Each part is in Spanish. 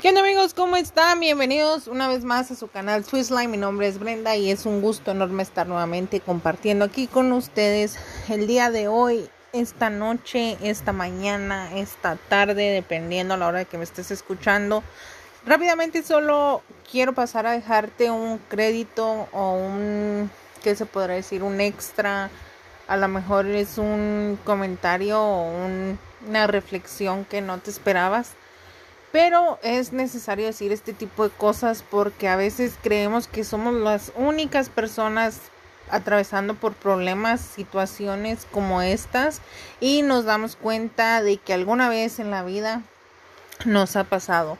¿Qué onda amigos? ¿Cómo están? Bienvenidos una vez más a su canal Swissline. Mi nombre es Brenda y es un gusto enorme estar nuevamente compartiendo aquí con ustedes el día de hoy, esta noche, esta mañana, esta tarde, dependiendo a la hora que me estés escuchando. Rápidamente solo quiero pasar a dejarte un crédito o un, ¿qué se podrá decir? Un extra. A lo mejor es un comentario o una reflexión que no te esperabas pero es necesario decir este tipo de cosas porque a veces creemos que somos las únicas personas atravesando por problemas, situaciones como estas y nos damos cuenta de que alguna vez en la vida nos ha pasado.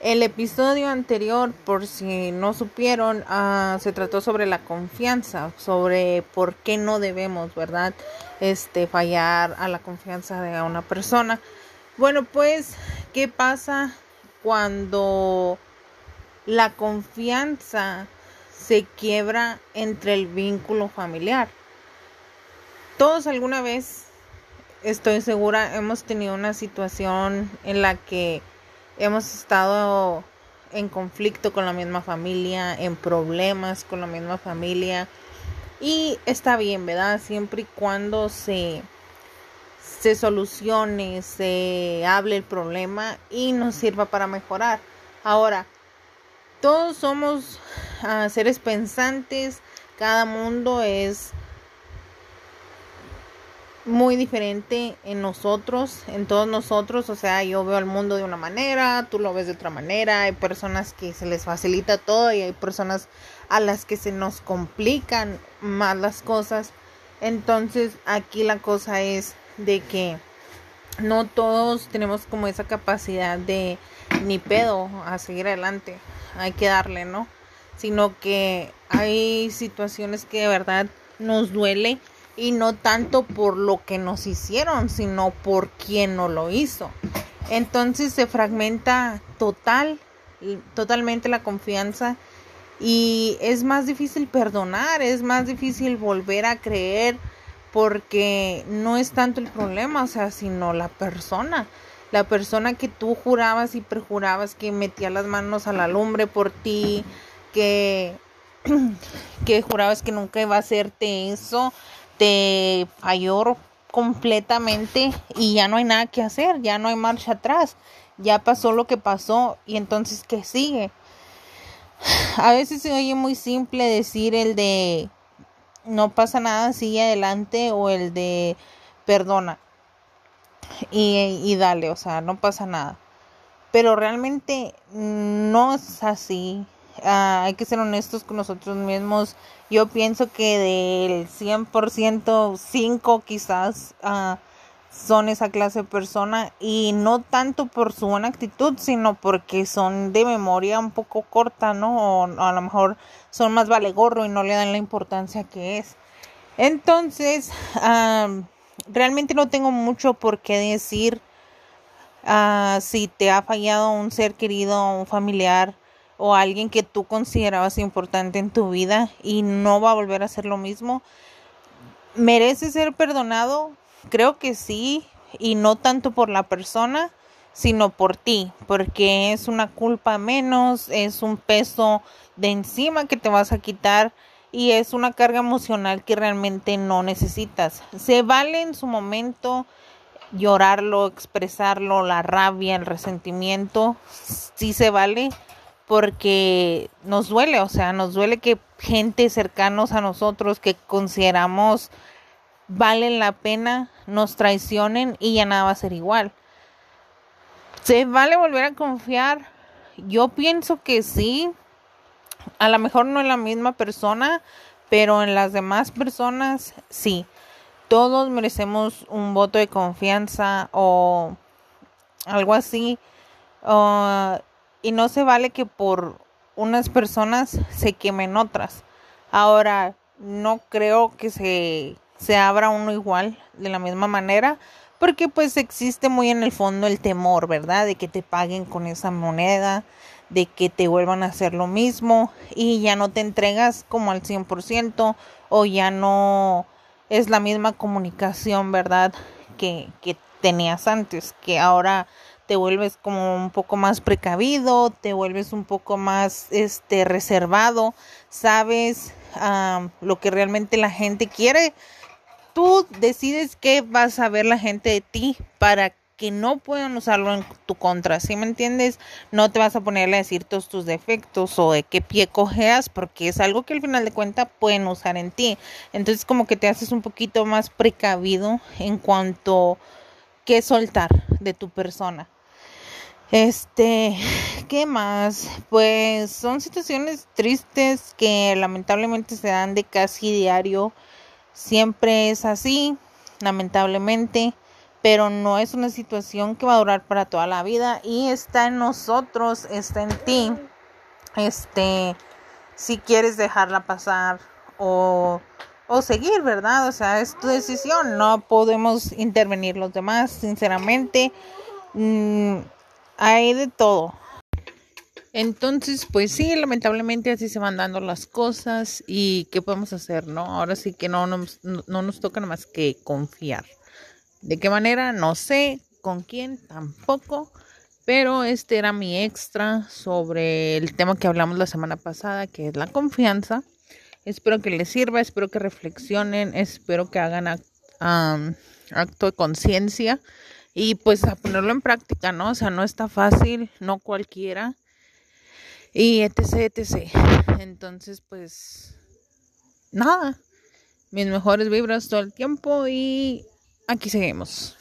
El episodio anterior, por si no supieron, uh, se trató sobre la confianza, sobre por qué no debemos, ¿verdad? Este, fallar a la confianza de una persona. Bueno, pues, ¿qué pasa cuando la confianza se quiebra entre el vínculo familiar? Todos alguna vez, estoy segura, hemos tenido una situación en la que hemos estado en conflicto con la misma familia, en problemas con la misma familia. Y está bien, ¿verdad? Siempre y cuando se se solucione, se hable el problema y nos sirva para mejorar. Ahora, todos somos uh, seres pensantes, cada mundo es muy diferente en nosotros, en todos nosotros, o sea, yo veo el mundo de una manera, tú lo ves de otra manera, hay personas que se les facilita todo y hay personas a las que se nos complican más las cosas. Entonces, aquí la cosa es de que no todos tenemos como esa capacidad de ni pedo a seguir adelante, hay que darle, ¿no? Sino que hay situaciones que de verdad nos duele y no tanto por lo que nos hicieron, sino por quien no lo hizo. Entonces se fragmenta total, totalmente la confianza y es más difícil perdonar, es más difícil volver a creer porque no es tanto el problema, o sea, sino la persona. La persona que tú jurabas y perjurabas que metía las manos a la lumbre por ti, que, que jurabas que nunca iba a hacerte eso, te falló completamente y ya no hay nada que hacer, ya no hay marcha atrás, ya pasó lo que pasó y entonces ¿qué sigue? A veces se oye muy simple decir el de no pasa nada, sigue adelante o el de perdona y, y dale, o sea, no pasa nada. Pero realmente no es así. Ah, hay que ser honestos con nosotros mismos. Yo pienso que del 100%, 5 quizás uh, son esa clase de persona y no tanto por su buena actitud, sino porque son de memoria un poco corta, ¿no? O, a lo mejor son más vale gorro y no le dan la importancia que es. Entonces, realmente no tengo mucho por qué decir uh, si te ha fallado un ser querido, un familiar o alguien que tú considerabas importante en tu vida y no va a volver a ser lo mismo. ¿Merece ser perdonado? Creo que sí, y no tanto por la persona, sino por ti, porque es una culpa menos, es un peso de encima que te vas a quitar y es una carga emocional que realmente no necesitas. Se vale en su momento llorarlo, expresarlo, la rabia, el resentimiento, sí se vale porque nos duele, o sea, nos duele que gente cercanos a nosotros que consideramos valen la pena, nos traicionen y ya nada va a ser igual. ¿Se vale volver a confiar? Yo pienso que sí. A lo mejor no en la misma persona, pero en las demás personas sí. Todos merecemos un voto de confianza o algo así. y no se vale que por unas personas se quemen otras. Ahora, no creo que se se abra uno igual, de la misma manera, porque pues existe muy en el fondo el temor, ¿verdad? De que te paguen con esa moneda, de que te vuelvan a hacer lo mismo y ya no te entregas como al 100% o ya no es la misma comunicación, ¿verdad? Que, que tenías antes, que ahora te vuelves como un poco más precavido, te vuelves un poco más este reservado, sabes lo que realmente la gente quiere. Tú decides qué vas a ver la gente de ti para que no puedan usarlo en tu contra, ¿sí me entiendes? No te vas a ponerle a decir todos tus defectos o de qué pie cojeas porque es algo que al final de cuentas pueden usar en ti. Entonces como que te haces un poquito más precavido en cuanto que soltar de tu persona. Este, ¿qué más? Pues son situaciones tristes que lamentablemente se dan de casi diario. Siempre es así, lamentablemente pero no es una situación que va a durar para toda la vida y está en nosotros, está en ti. Este, si quieres dejarla pasar o, o seguir, ¿verdad? O sea, es tu decisión, no podemos intervenir los demás, sinceramente. Mm, hay de todo. Entonces, pues sí, lamentablemente así se van dando las cosas y qué podemos hacer, ¿no? Ahora sí que no nos, no, no nos toca más que confiar. ¿De qué manera? No sé. ¿Con quién? Tampoco. Pero este era mi extra sobre el tema que hablamos la semana pasada, que es la confianza. Espero que les sirva, espero que reflexionen, espero que hagan acto de conciencia y pues a ponerlo en práctica, ¿no? O sea, no está fácil, no cualquiera. Y etc, etc. Entonces, pues, nada. Mis mejores vibras todo el tiempo y aquí seguimos.